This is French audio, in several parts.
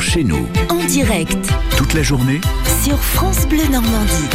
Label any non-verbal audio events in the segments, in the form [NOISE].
Chez nous. En direct Toute la journée sur France Bleu Normandie.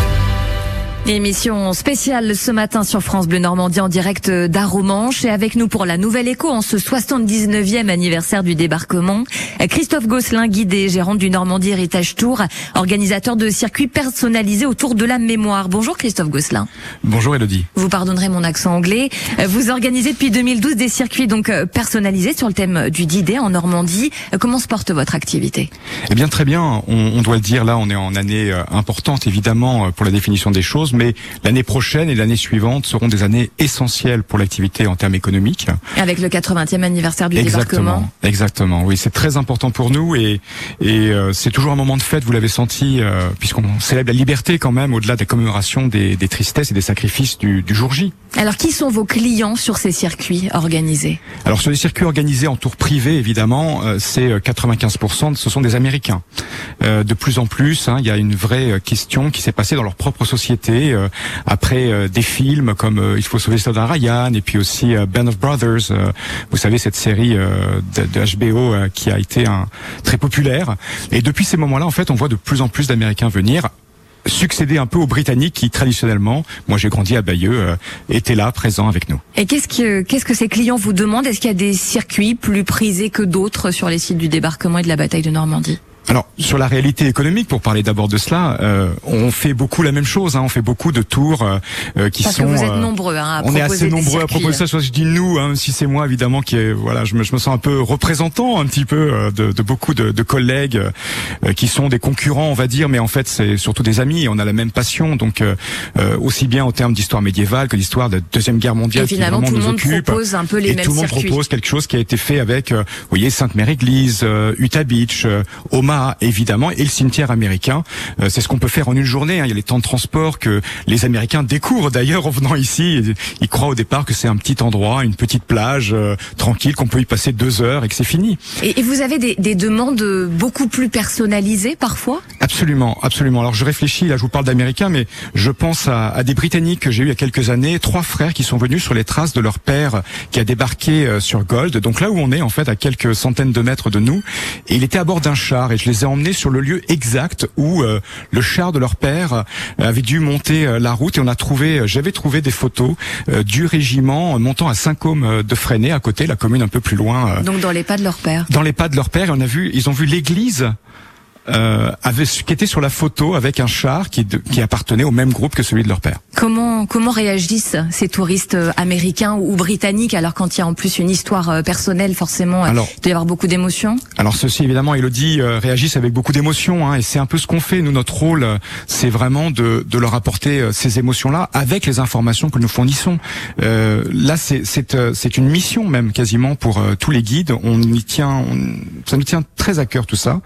Émission spéciale ce matin sur France Bleu Normandie en direct d'Aromanche et avec nous pour la nouvelle écho en ce 79e anniversaire du débarquement, Christophe Gosselin, guide et gérant du Normandie Héritage Tour, organisateur de circuits personnalisés autour de la mémoire. Bonjour Christophe Gosselin. Bonjour Elodie. Vous pardonnerez mon accent anglais. Vous organisez depuis 2012 des circuits donc personnalisés sur le thème du D-Day en Normandie. Comment se porte votre activité? Eh bien très bien, on, on, doit le dire là, on est en année importante évidemment pour la définition des choses mais l'année prochaine et l'année suivante seront des années essentielles pour l'activité en termes économiques. Avec le 80e anniversaire du exactement, débarquement. Exactement, oui, c'est très important pour nous et, et euh, c'est toujours un moment de fête, vous l'avez senti, euh, puisqu'on célèbre la liberté quand même, au-delà des commémorations des, des, tristesses et des sacrifices du, du jour J. Alors, qui sont vos clients sur ces circuits organisés? Alors, sur les circuits organisés en tour privé, évidemment, euh, c'est 95%, ce sont des Américains. de plus en plus, hein, il y a une vraie question qui s'est passée dans leur propre société euh, après euh, des films comme euh, Il faut sauver Soldat Ryan et puis aussi Band of Brothers. vous savez cette série de, de, HBO qui a été un, très populaire. Et depuis ces moments-là, en fait, on voit de plus en plus d'Américains venir succéder un peu aux Britanniques qui traditionnellement, moi j'ai grandi à Bayeux, euh, étaient là présents avec nous. Et qu'est-ce que qu'est-ce que ces clients vous demandent? Est-ce qu'il y a des circuits plus prisés que d'autres sur les sites du débarquement et de la bataille de Normandie? Alors sur la réalité économique, pour parler d'abord de cela, euh, on fait beaucoup la même chose. Hein, on fait beaucoup de tours euh, qui Parce sont. Que vous êtes nombreux. Hein, à on est assez nombreux à proposer ça. Soit je dis nous, hein, si c'est moi évidemment qui est voilà, je me, je me sens un peu représentant un petit peu euh, de, de, beaucoup de, de collègues euh, qui sont des concurrents, on va dire, mais en fait c'est surtout des amis. On a la même passion, donc euh, aussi bien en termes d'histoire médiévale que d'histoire de la deuxième guerre mondiale et finalement, qui tout le monde occupe. propose un peu les et mêmes tout le monde circuits. propose quelque chose qui a été fait avec, vous voyez, Sainte-Mère-Église, Utah Beach, Omaha évidemment et le cimetière américain. Euh, c'est ce qu'on peut faire en une journée. Hein. Il y a les temps de transport que les Américains découvrent d'ailleurs en venant ici. Ils croient au départ que c'est un petit endroit, une petite plage euh, tranquille, qu'on peut y passer deux heures et que c'est fini. Et, et, vous avez des, des, demandes beaucoup plus personnalisées parfois? Absolument, absolument. Alors je réfléchis, là je vous parle d'Américains, mais je pense à, à des Britanniques que j'ai eu il y a quelques années, trois frères qui sont venus sur les traces de leur père qui a débarqué euh, sur Gold, donc là où on est en fait à quelques centaines de mètres de nous, et il était à bord d'un char et je les ai emmenés sur le lieu exact où euh, le char de leur père euh, avait dû monter euh, la route et on a trouvé, j'avais trouvé des photos du régiment montant à Saint-Côme de Freinet à côté, la commune un peu plus loin. Donc dans les pas de leur père. Dans les pas de leur père, et on a vu, ils ont vu l'église euh, avait, qui était sur la photo avec un char qui, qui appartenait au même groupe que celui de leur père. Comment comment réagissent ces touristes américains ou britanniques alors quand il y a en plus une histoire personnelle forcément alors, il doit y avoir beaucoup d'émotions? Alors ceci évidemment Elodie euh, réagissent avec beaucoup d'émotions hein, et c'est un peu ce qu'on fait nous notre rôle c'est vraiment de, de leur apporter euh, ces émotions là avec les informations que nous fournissons. Euh, là c'est c'est c'est une mission même quasiment pour euh, tous les guides on y tient on, ça nous tient très à cœur tout ça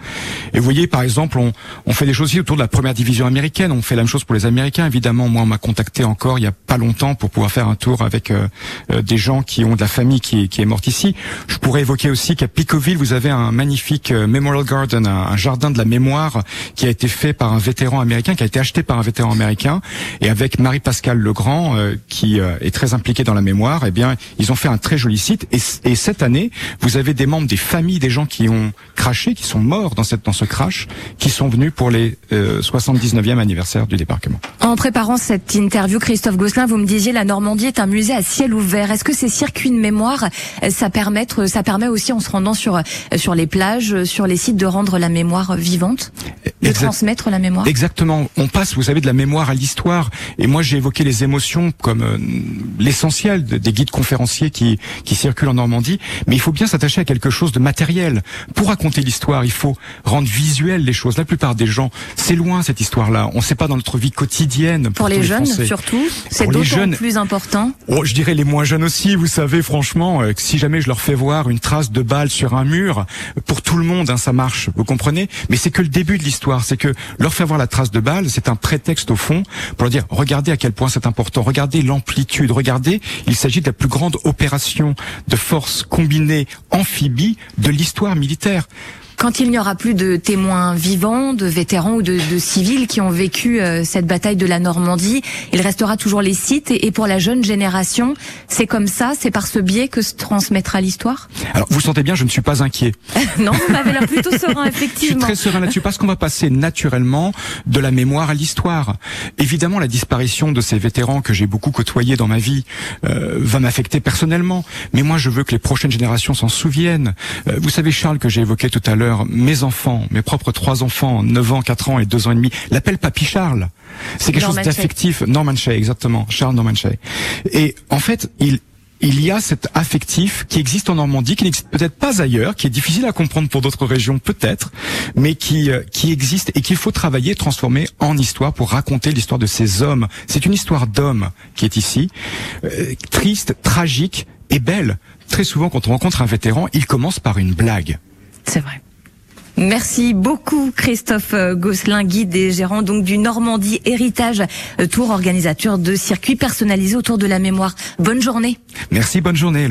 et vous voyez par exemple, on, on, fait des choses aussi autour de la première division américaine. On fait la même chose pour les Américains. Évidemment, moi, on m'a contacté encore il y a pas longtemps pour pouvoir faire un tour avec euh, euh, des gens qui ont de la famille qui, qui est morte ici. Je pourrais évoquer aussi qu'à Picoville, vous avez un magnifique euh, Memorial Garden, un, jardin de la mémoire qui a été fait par un vétéran américain, qui a été acheté par un vétéran américain, et avec Marie-Pascale Legrand, euh, qui est très impliquée dans la mémoire. Eh bien, ils ont fait un très joli site. Et, et cette année, vous avez des membres des familles des gens qui ont craché, qui sont morts dans cette dans ce crash qui sont venus pour les euh, 79e anniversaire du débarquement. En préparant cette interview, Christophe Gosselin, vous me disiez la Normandie est un musée à ciel ouvert. Est-ce que ces circuits de mémoire, ça permet, ça permet aussi en se rendant sur sur les plages, sur les sites, de rendre la mémoire vivante, de exact transmettre la mémoire? Exactement. On passe, vous savez, de la mémoire à l'histoire. Et moi, j'ai évoqué les émotions comme euh, l'essentiel des guides conférenciers qui qui circulent en Normandie. Mais il faut bien s'attacher à quelque chose de matériel pour raconter l'histoire. Il faut rendre visuel les choses. La plupart des gens, c'est loin cette histoire-là. On ne sait pas dans notre vie quotidienne. Pour, pour les, les, jeunes Français. surtout, c'est d'autant jeunes... plus important. Oh, je dirais les moins jeunes aussi. Vous savez, franchement, euh, si jamais je leur fais voir une trace de balle sur un mur, pour tout le monde, hein, ça marche. Vous comprenez? Mais c'est que le début de l'histoire. C'est que leur faire voir la trace de balle, c'est un prétexte au fond pour leur dire regardez à quel point c'est important. Regardez l'amplitude. Regardez, il s'agit de la plus grande opération de force combinée amphibie de l'histoire militaire. Quand il n'y aura plus de témoins vivants, de vétérans ou de, de civils qui ont vécu euh, cette bataille de la Normandie, il restera toujours les sites. Et, et pour la jeune génération, c'est comme ça, c'est par ce biais que se transmettra l'histoire? Alors, vous sentez bien, je ne suis pas inquiet. [LAUGHS] Non, vous m'avez l'air plutôt serein, [LAUGHS] Je suis effectivement. très serein là-dessus parce qu'on va passer naturellement de la mémoire à l'histoire. Évidemment, la disparition de ces vétérans que j'ai beaucoup côtoyés dans ma vie euh, va m'affecter personnellement. Mais moi, je veux que les prochaines générations s'en souviennent. Euh, vous savez, Charles, que j'ai évoqué tout à l'heure, mes enfants, mes propres trois enfants, 9 ans, 4 ans et 2 ans et demi, l'appellent Papy Charles. C'est quelque Norman chose d'affectif. Norman Shea, exactement. Charles Norman Shea. Et en fait, il il y a cet affectif qui existe en Normandie, qui n'existe peut-être pas ailleurs, qui est difficile à comprendre pour d'autres régions peut-être, mais qui euh, qui existe et qu'il faut travailler, transformer en histoire pour raconter l'histoire de ces hommes. C'est une histoire d'hommes qui est ici, euh, triste, tragique et belle. Très souvent, quand on rencontre un vétéran, il commence par une blague. C'est vrai. Merci beaucoup Christophe Gosselin, guide et gérant donc du Normandie Héritage euh, Tour, organisateur de circuits personnalisés autour de la mémoire. Bonne journée. Merci, bonne journée.